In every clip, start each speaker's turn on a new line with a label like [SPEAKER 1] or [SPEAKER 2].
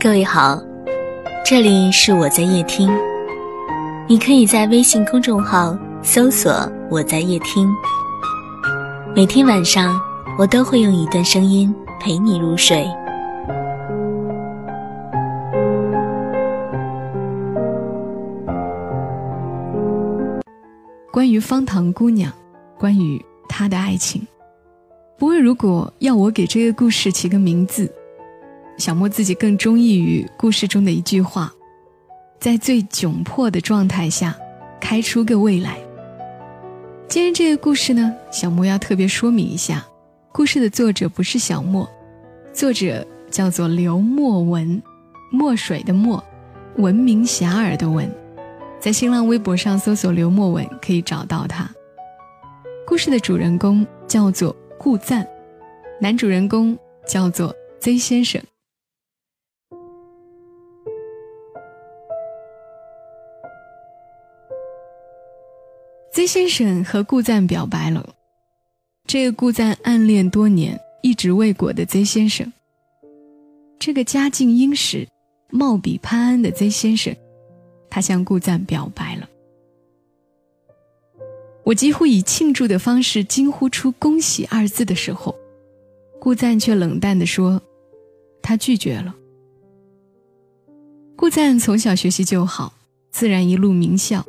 [SPEAKER 1] 各位好，这里是我在夜听，你可以在微信公众号搜索“我在夜听”，每天晚上我都会用一段声音陪你入睡。
[SPEAKER 2] 关于方糖姑娘，关于她的爱情，不过如果要我给这个故事起个名字。小莫自己更中意于故事中的一句话：“在最窘迫的状态下，开出个未来。”今天这个故事呢，小莫要特别说明一下，故事的作者不是小莫，作者叫做刘墨文，墨水的墨，闻名遐迩的闻，在新浪微博上搜索刘墨文可以找到他。故事的主人公叫做顾赞，男主人公叫做 Z 先生。Z 先生和顾赞表白了，这个顾赞暗恋多年一直未果的 Z 先生，这个家境殷实、貌比潘安的 Z 先生，他向顾赞表白了。我几乎以庆祝的方式惊呼出“恭喜”二字的时候，顾赞却冷淡地说：“他拒绝了。”顾赞从小学习就好，自然一路名校。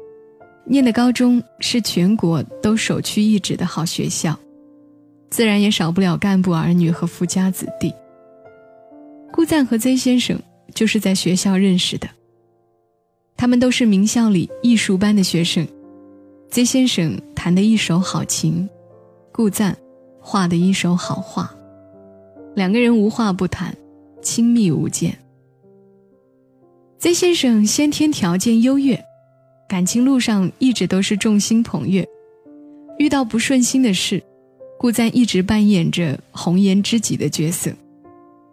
[SPEAKER 2] 念的高中是全国都首屈一指的好学校，自然也少不了干部儿女和富家子弟。顾赞和 Z 先生就是在学校认识的，他们都是名校里艺术班的学生。Z 先生弹的一手好琴，顾赞画的一手好画，两个人无话不谈，亲密无间。Z 先生先天条件优越。感情路上一直都是众星捧月，遇到不顺心的事，顾赞一直扮演着红颜知己的角色，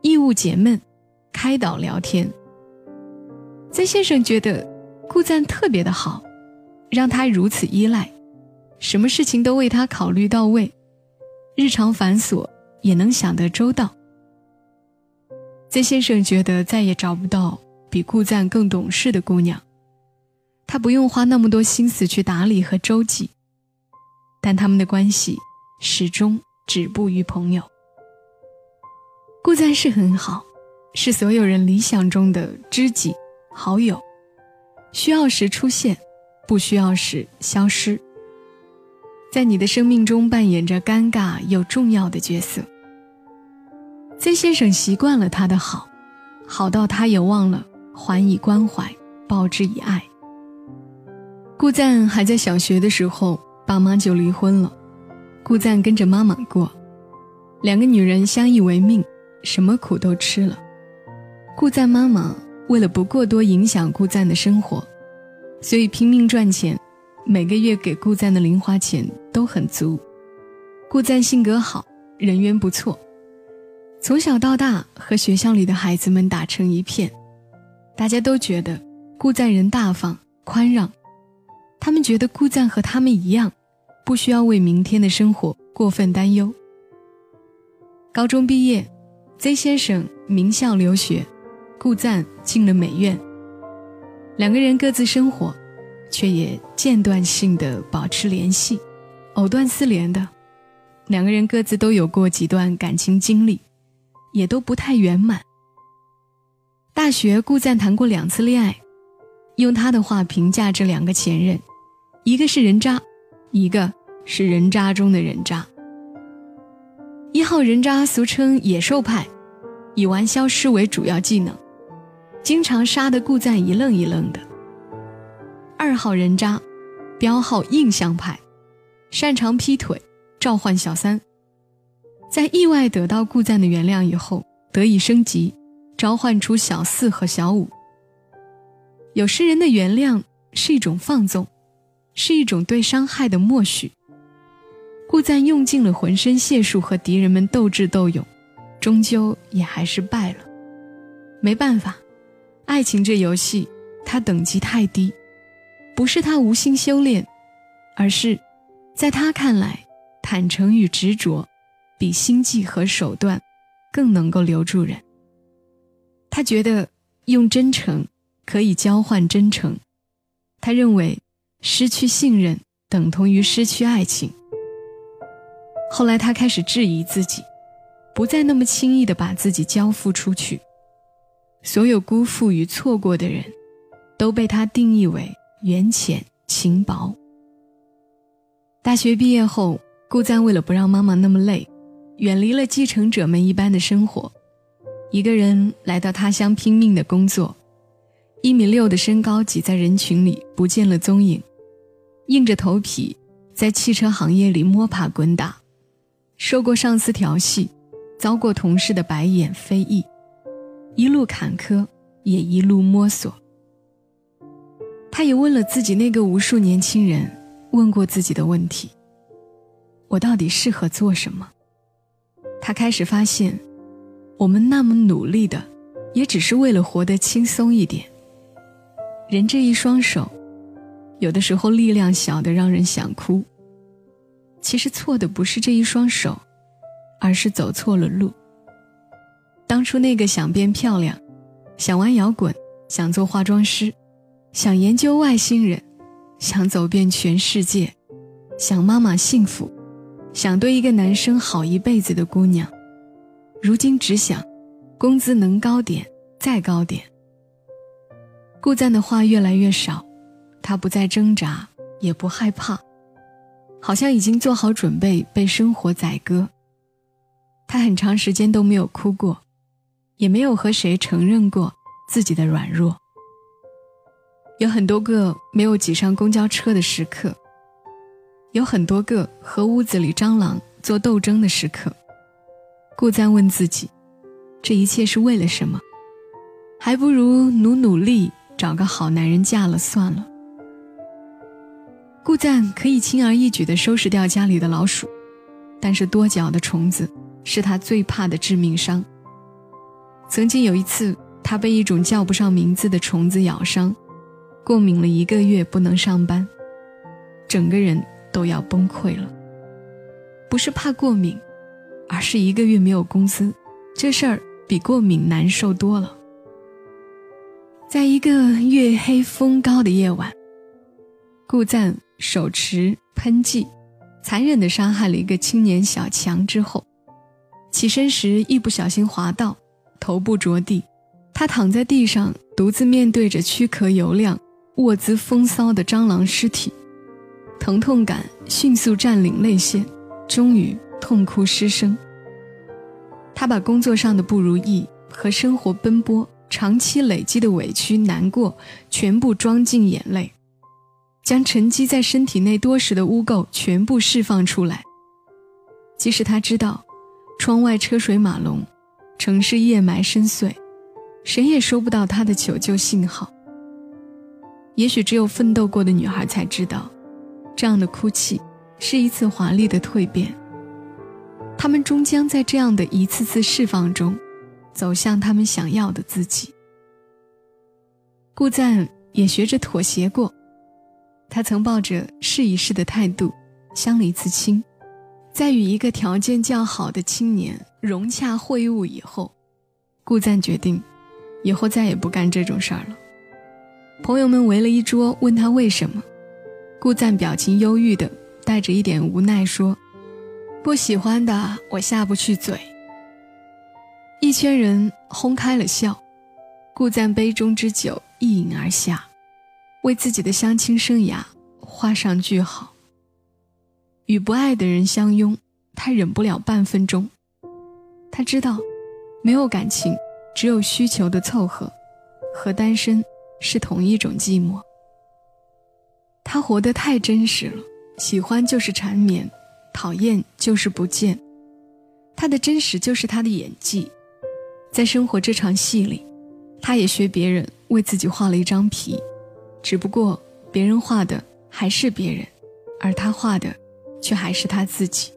[SPEAKER 2] 义务解闷，开导聊天。曾先生觉得顾赞特别的好，让他如此依赖，什么事情都为他考虑到位，日常繁琐也能想得周到。曾先生觉得再也找不到比顾赞更懂事的姑娘。他不用花那么多心思去打理和周济，但他们的关系始终止步于朋友。顾赞是很好，是所有人理想中的知己好友，需要时出现，不需要时消失，在你的生命中扮演着尴尬又重要的角色。曾先生习惯了他的好，好到他也忘了还以关怀，报之以爱。顾赞还在小学的时候，爸妈就离婚了。顾赞跟着妈妈过，两个女人相依为命，什么苦都吃了。顾赞妈妈为了不过多影响顾赞的生活，所以拼命赚钱，每个月给顾赞的零花钱都很足。顾赞性格好，人缘不错，从小到大和学校里的孩子们打成一片，大家都觉得顾赞人大方宽让。他们觉得顾赞和他们一样，不需要为明天的生活过分担忧。高中毕业，Z 先生名校留学，顾赞进了美院。两个人各自生活，却也间断性的保持联系，藕断丝连的。两个人各自都有过几段感情经历，也都不太圆满。大学，顾赞谈过两次恋爱。用他的话评价这两个前任，一个是人渣，一个是人渣中的人渣。一号人渣俗称野兽派，以玩消失为主要技能，经常杀得顾赞一愣一愣的。二号人渣，标号印象派，擅长劈腿，召唤小三，在意外得到顾赞的原谅以后，得以升级，召唤出小四和小五。有些人的原谅是一种放纵，是一种对伤害的默许。顾赞用尽了浑身解数和敌人们斗智斗勇，终究也还是败了。没办法，爱情这游戏，他等级太低，不是他无心修炼，而是，在他看来，坦诚与执着，比心计和手段，更能够留住人。他觉得。用真诚可以交换真诚。他认为，失去信任等同于失去爱情。后来，他开始质疑自己，不再那么轻易的把自己交付出去。所有辜负与错过的人，都被他定义为缘浅情薄。大学毕业后，顾赞为了不让妈妈那么累，远离了继承者们一般的生活，一个人来到他乡拼命的工作。一米六的身高挤在人群里不见了踪影，硬着头皮在汽车行业里摸爬滚打。受过上司调戏，遭过同事的白眼非议，一路坎坷，也一路摸索。他也问了自己那个无数年轻人问过自己的问题：我到底适合做什么？他开始发现，我们那么努力的，也只是为了活得轻松一点。人这一双手，有的时候力量小的让人想哭。其实错的不是这一双手，而是走错了路。当初那个想变漂亮、想玩摇滚、想做化妆师、想研究外星人、想走遍全世界、想妈妈幸福、想对一个男生好一辈子的姑娘，如今只想工资能高点再高点。顾赞的话越来越少，他不再挣扎，也不害怕。好像已经做好准备被生活宰割。他很长时间都没有哭过，也没有和谁承认过自己的软弱。有很多个没有挤上公交车的时刻，有很多个和屋子里蟑螂做斗争的时刻。顾赞问自己：这一切是为了什么？还不如努努力找个好男人嫁了算了。顾赞可以轻而易举地收拾掉家里的老鼠，但是多脚的虫子是他最怕的致命伤。曾经有一次，他被一种叫不上名字的虫子咬伤，过敏了一个月不能上班，整个人都要崩溃了。不是怕过敏，而是一个月没有工资，这事儿比过敏难受多了。在一个月黑风高的夜晚，顾赞。手持喷剂，残忍地杀害了一个青年小强之后，起身时一不小心滑倒，头部着地。他躺在地上，独自面对着躯壳油亮、卧姿风骚的蟑螂尸体，疼痛感迅速占领泪腺，终于痛哭失声。他把工作上的不如意和生活奔波长期累积的委屈、难过全部装进眼泪。将沉积在身体内多时的污垢全部释放出来。即使他知道，窗外车水马龙，城市夜埋深邃，谁也收不到他的求救信号。也许只有奋斗过的女孩才知道，这样的哭泣是一次华丽的蜕变。他们终将在这样的一次次释放中，走向他们想要的自己。顾赞也学着妥协过。他曾抱着试一试的态度，相了一次亲，在与一个条件较好的青年融洽会晤以后，顾赞决定，以后再也不干这种事儿了。朋友们围了一桌，问他为什么，顾赞表情忧郁的带着一点无奈说：“不喜欢的我下不去嘴。”一圈人哄开了笑，顾赞杯中之酒一饮而下。为自己的相亲生涯画上句号。与不爱的人相拥，他忍不了半分钟。他知道，没有感情，只有需求的凑合，和单身是同一种寂寞。他活得太真实了，喜欢就是缠绵，讨厌就是不见。他的真实就是他的演技，在生活这场戏里，他也学别人为自己画了一张皮。只不过，别人画的还是别人，而他画的，却还是他自己。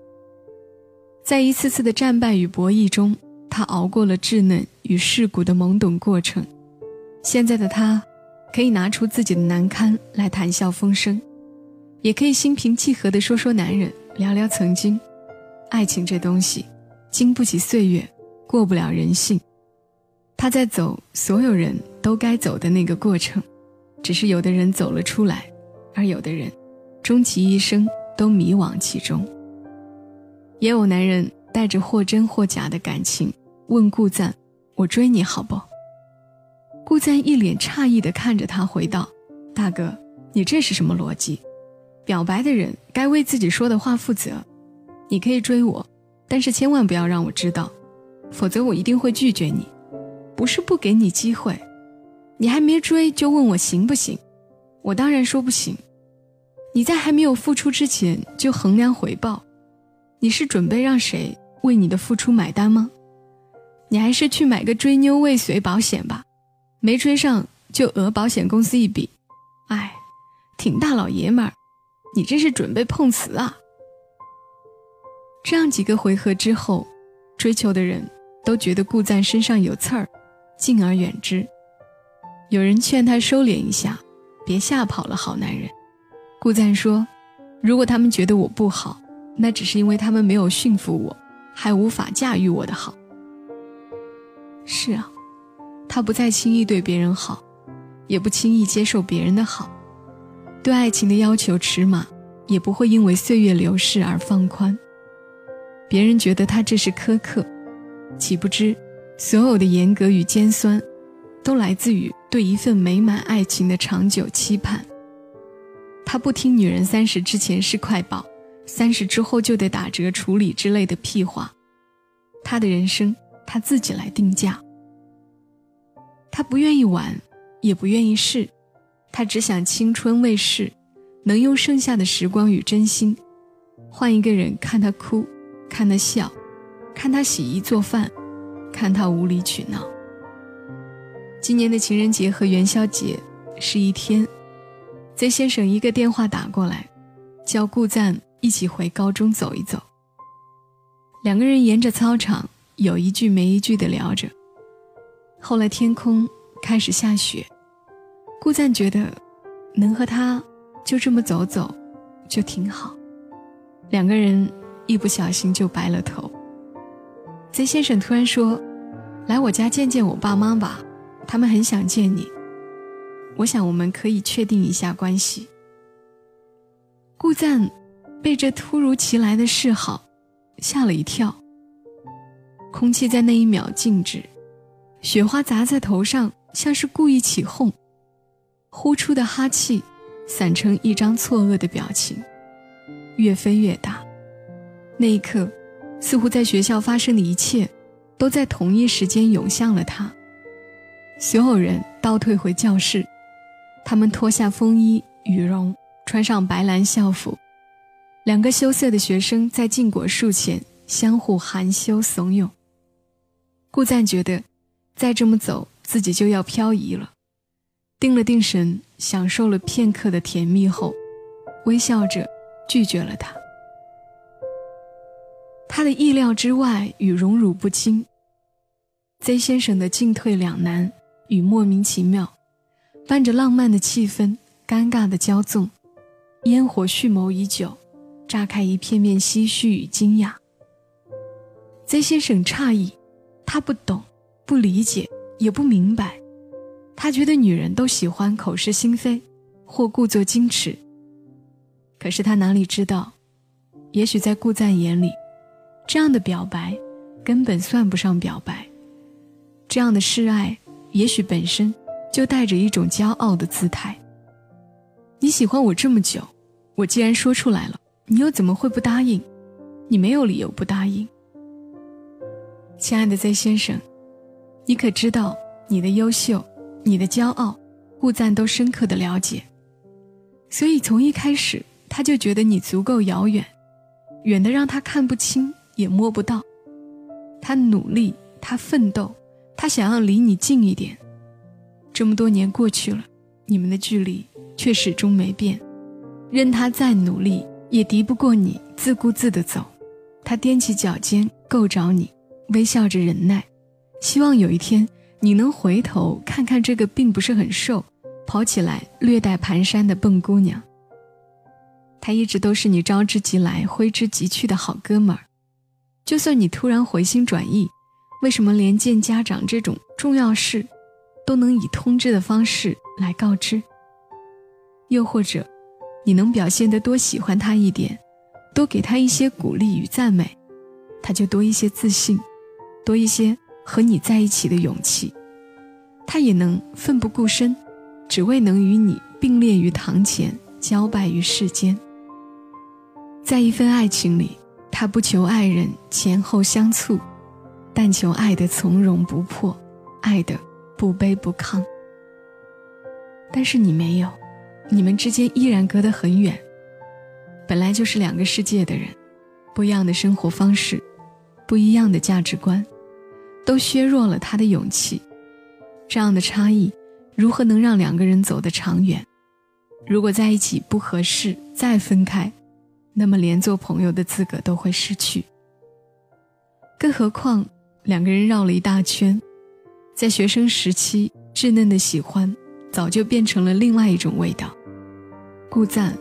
[SPEAKER 2] 在一次次的战败与博弈中，他熬过了稚嫩与世故的懵懂过程。现在的他，可以拿出自己的难堪来谈笑风生，也可以心平气和地说说男人，聊聊曾经。爱情这东西，经不起岁月，过不了人性。他在走所有人都该走的那个过程，只是有的人走了出来，而有的人，终其一生都迷惘其中。也有男人带着或真或假的感情问顾赞：“我追你好不？”顾赞一脸诧异地看着他，回道：“大哥，你这是什么逻辑？表白的人该为自己说的话负责。你可以追我，但是千万不要让我知道，否则我一定会拒绝你。不是不给你机会，你还没追就问我行不行？我当然说不行。你在还没有付出之前就衡量回报。”你是准备让谁为你的付出买单吗？你还是去买个追妞未遂保险吧，没追上就讹保险公司一笔。哎，挺大老爷们儿，你这是准备碰瓷啊？这样几个回合之后，追求的人都觉得顾赞身上有刺儿，敬而远之。有人劝他收敛一下，别吓跑了好男人。顾赞说：“如果他们觉得我不好。”那只是因为他们没有驯服我，还无法驾驭我的好。是啊，他不再轻易对别人好，也不轻易接受别人的好，对爱情的要求尺码也不会因为岁月流逝而放宽。别人觉得他这是苛刻，岂不知所有的严格与尖酸，都来自于对一份美满爱情的长久期盼。他不听女人三十之前是快宝。三十之后就得打折处理之类的屁话，他的人生他自己来定价。他不愿意玩，也不愿意试，他只想青春未逝，能用剩下的时光与真心，换一个人看他哭，看他笑，看他洗衣做饭，看他无理取闹。今年的情人节和元宵节是一天，Z 先生一个电话打过来，叫顾赞。一起回高中走一走。两个人沿着操场有一句没一句的聊着。后来天空开始下雪，顾赞觉得能和他就这么走走，就挺好。两个人一不小心就白了头。Z 先生突然说：“来我家见见我爸妈吧，他们很想见你。我想我们可以确定一下关系。”顾赞。被这突如其来的示好吓了一跳，空气在那一秒静止，雪花砸在头上，像是故意起哄，呼出的哈气散成一张错愕的表情，越飞越大。那一刻，似乎在学校发生的一切，都在同一时间涌向了他。所有人倒退回教室，他们脱下风衣羽绒，穿上白蓝校服。两个羞涩的学生在禁果树前相互含羞怂恿。顾赞觉得，再这么走自己就要漂移了，定了定神，享受了片刻的甜蜜后，微笑着拒绝了他。他的意料之外与荣辱不惊，Z 先生的进退两难与莫名其妙，伴着浪漫的气氛，尴尬的骄纵，烟火蓄谋已久。炸开一片片唏嘘与惊讶。Z 先生诧异，他不懂，不理解，也不明白。他觉得女人都喜欢口是心非，或故作矜持。可是他哪里知道，也许在顾赞眼里，这样的表白根本算不上表白。这样的示爱，也许本身就带着一种骄傲的姿态。你喜欢我这么久，我既然说出来了。你又怎么会不答应？你没有理由不答应。亲爱的 Z 先生，你可知道你的优秀、你的骄傲，顾赞都深刻的了解。所以从一开始他就觉得你足够遥远，远的让他看不清也摸不到。他努力，他奋斗，他想要离你近一点。这么多年过去了，你们的距离却始终没变，任他再努力。也敌不过你自顾自的走，他踮起脚尖够着你，微笑着忍耐，希望有一天你能回头看看这个并不是很瘦，跑起来略带蹒跚的笨姑娘。他一直都是你招之即来挥之即去的好哥们儿，就算你突然回心转意，为什么连见家长这种重要事，都能以通知的方式来告知。又或者，你能表现得多喜欢他一点，多给他一些鼓励与赞美，他就多一些自信，多一些和你在一起的勇气，他也能奋不顾身，只为能与你并列于堂前，交拜于世间。在一份爱情里，他不求爱人前后相簇，但求爱的从容不迫，爱的不卑不亢。但是你没有。你们之间依然隔得很远，本来就是两个世界的人，不一样的生活方式，不一样的价值观，都削弱了他的勇气。这样的差异，如何能让两个人走得长远？如果在一起不合适，再分开，那么连做朋友的资格都会失去。更何况，两个人绕了一大圈，在学生时期稚嫩的喜欢，早就变成了另外一种味道。顾赞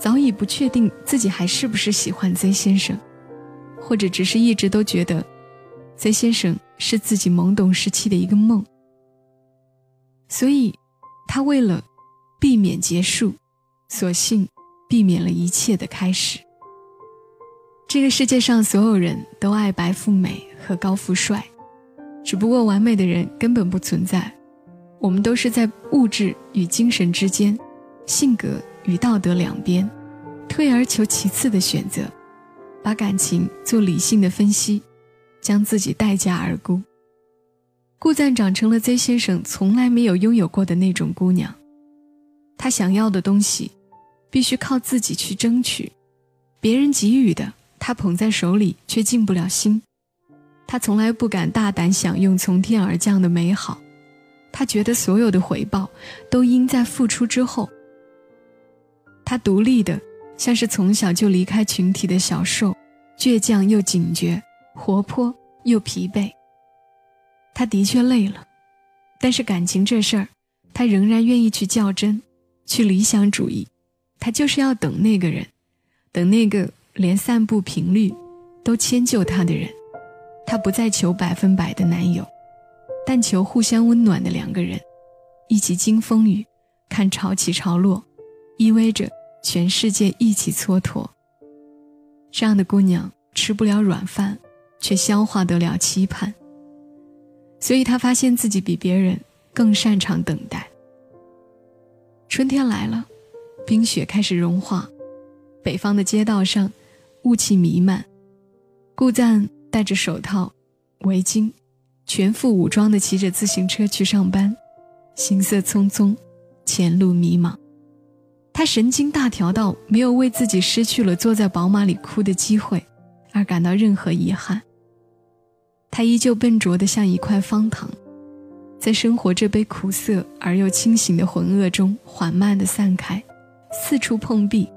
[SPEAKER 2] 早已不确定自己还是不是喜欢 Z 先生，或者只是一直都觉得 Z 先生是自己懵懂时期的一个梦。所以，他为了避免结束，索性避免了一切的开始。这个世界上所有人都爱白富美和高富帅，只不过完美的人根本不存在。我们都是在物质与精神之间，性格。与道德两边，退而求其次的选择，把感情做理性的分析，将自己待价而沽。顾赞长成了 Z 先生从来没有拥有过的那种姑娘，她想要的东西，必须靠自己去争取，别人给予的，他捧在手里却进不了心。他从来不敢大胆享用从天而降的美好，他觉得所有的回报都应在付出之后。他独立的，像是从小就离开群体的小兽，倔强又警觉，活泼又疲惫。他的确累了，但是感情这事儿，他仍然愿意去较真，去理想主义。他就是要等那个人，等那个连散步频率都迁就他的人。他不再求百分百的男友，但求互相温暖的两个人，一起经风雨，看潮起潮落。意味着全世界一起蹉跎。这样的姑娘吃不了软饭，却消化得了期盼。所以她发现自己比别人更擅长等待。春天来了，冰雪开始融化，北方的街道上雾气弥漫。顾赞戴着手套、围巾，全副武装地骑着自行车去上班，行色匆匆，前路迷茫。他神经大条到没有为自己失去了坐在宝马里哭的机会而感到任何遗憾。他依旧笨拙的像一块方糖，在生活这杯苦涩而又清醒的浑噩中缓慢的散开，四处碰壁，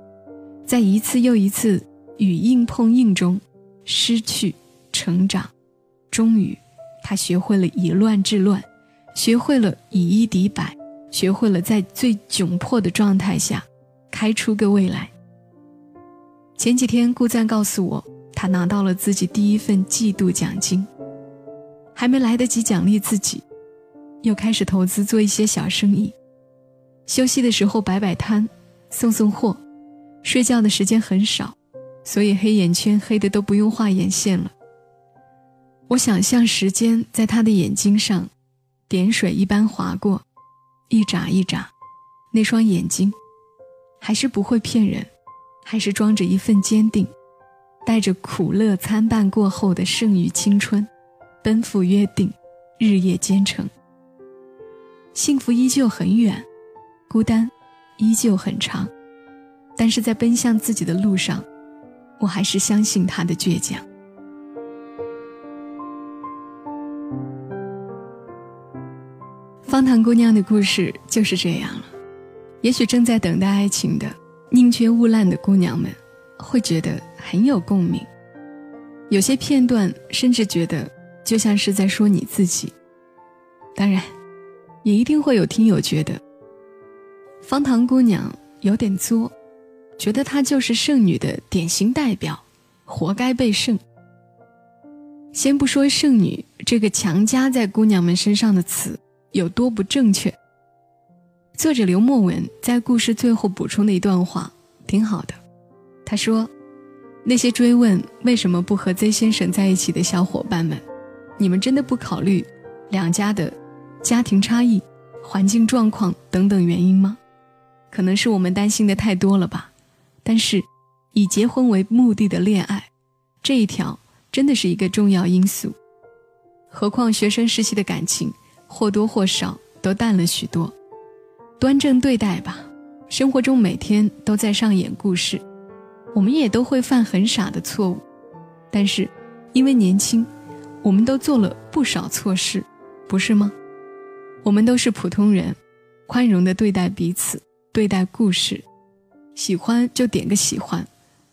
[SPEAKER 2] 在一次又一次与硬碰硬中失去成长。终于，他学会了以乱治乱，学会了以一敌百，学会了在最窘迫的状态下。开出个未来。前几天，顾赞告诉我，他拿到了自己第一份季度奖金，还没来得及奖励自己，又开始投资做一些小生意。休息的时候摆摆摊，送送货。睡觉的时间很少，所以黑眼圈黑的都不用画眼线了。我想象时间在他的眼睛上，点水一般划过，一眨一眨，那双眼睛。还是不会骗人，还是装着一份坚定，带着苦乐参半过后的剩余青春，奔赴约定，日夜兼程。幸福依旧很远，孤单依旧很长，但是在奔向自己的路上，我还是相信他的倔强。方糖姑娘的故事就是这样了。也许正在等待爱情的宁缺毋滥的姑娘们，会觉得很有共鸣。有些片段甚至觉得就像是在说你自己。当然，也一定会有听友觉得方糖姑娘有点作，觉得她就是剩女的典型代表，活该被剩。先不说剩女这个强加在姑娘们身上的词有多不正确。作者刘墨文在故事最后补充的一段话挺好的，他说：“那些追问为什么不和 Z 先生在一起的小伙伴们，你们真的不考虑两家的家庭差异、环境状况等等原因吗？可能是我们担心的太多了吧。但是，以结婚为目的的恋爱，这一条真的是一个重要因素。何况学生时期的感情。”或多或少都淡了许多，端正对待吧。生活中每天都在上演故事，我们也都会犯很傻的错误，但是因为年轻，我们都做了不少错事，不是吗？我们都是普通人，宽容的对待彼此，对待故事。喜欢就点个喜欢，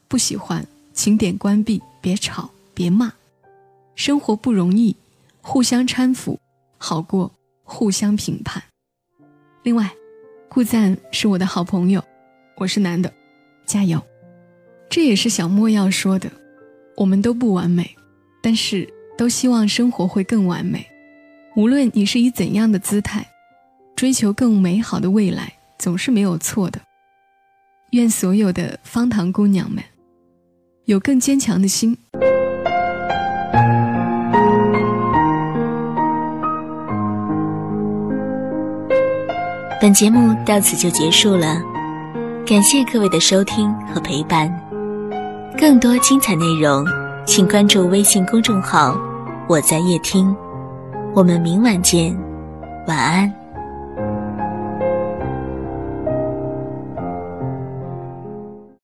[SPEAKER 2] 不喜欢请点关闭，别吵，别骂。生活不容易，互相搀扶。好过互相评判。另外，顾赞是我的好朋友，我是男的，加油！这也是小莫要说的。我们都不完美，但是都希望生活会更完美。无论你是以怎样的姿态，追求更美好的未来，总是没有错的。愿所有的方糖姑娘们有更坚强的心。
[SPEAKER 1] 本节目到此就结束了，感谢各位的收听和陪伴。更多精彩内容，请关注微信公众号“我在夜听”。我们明晚见，晚安。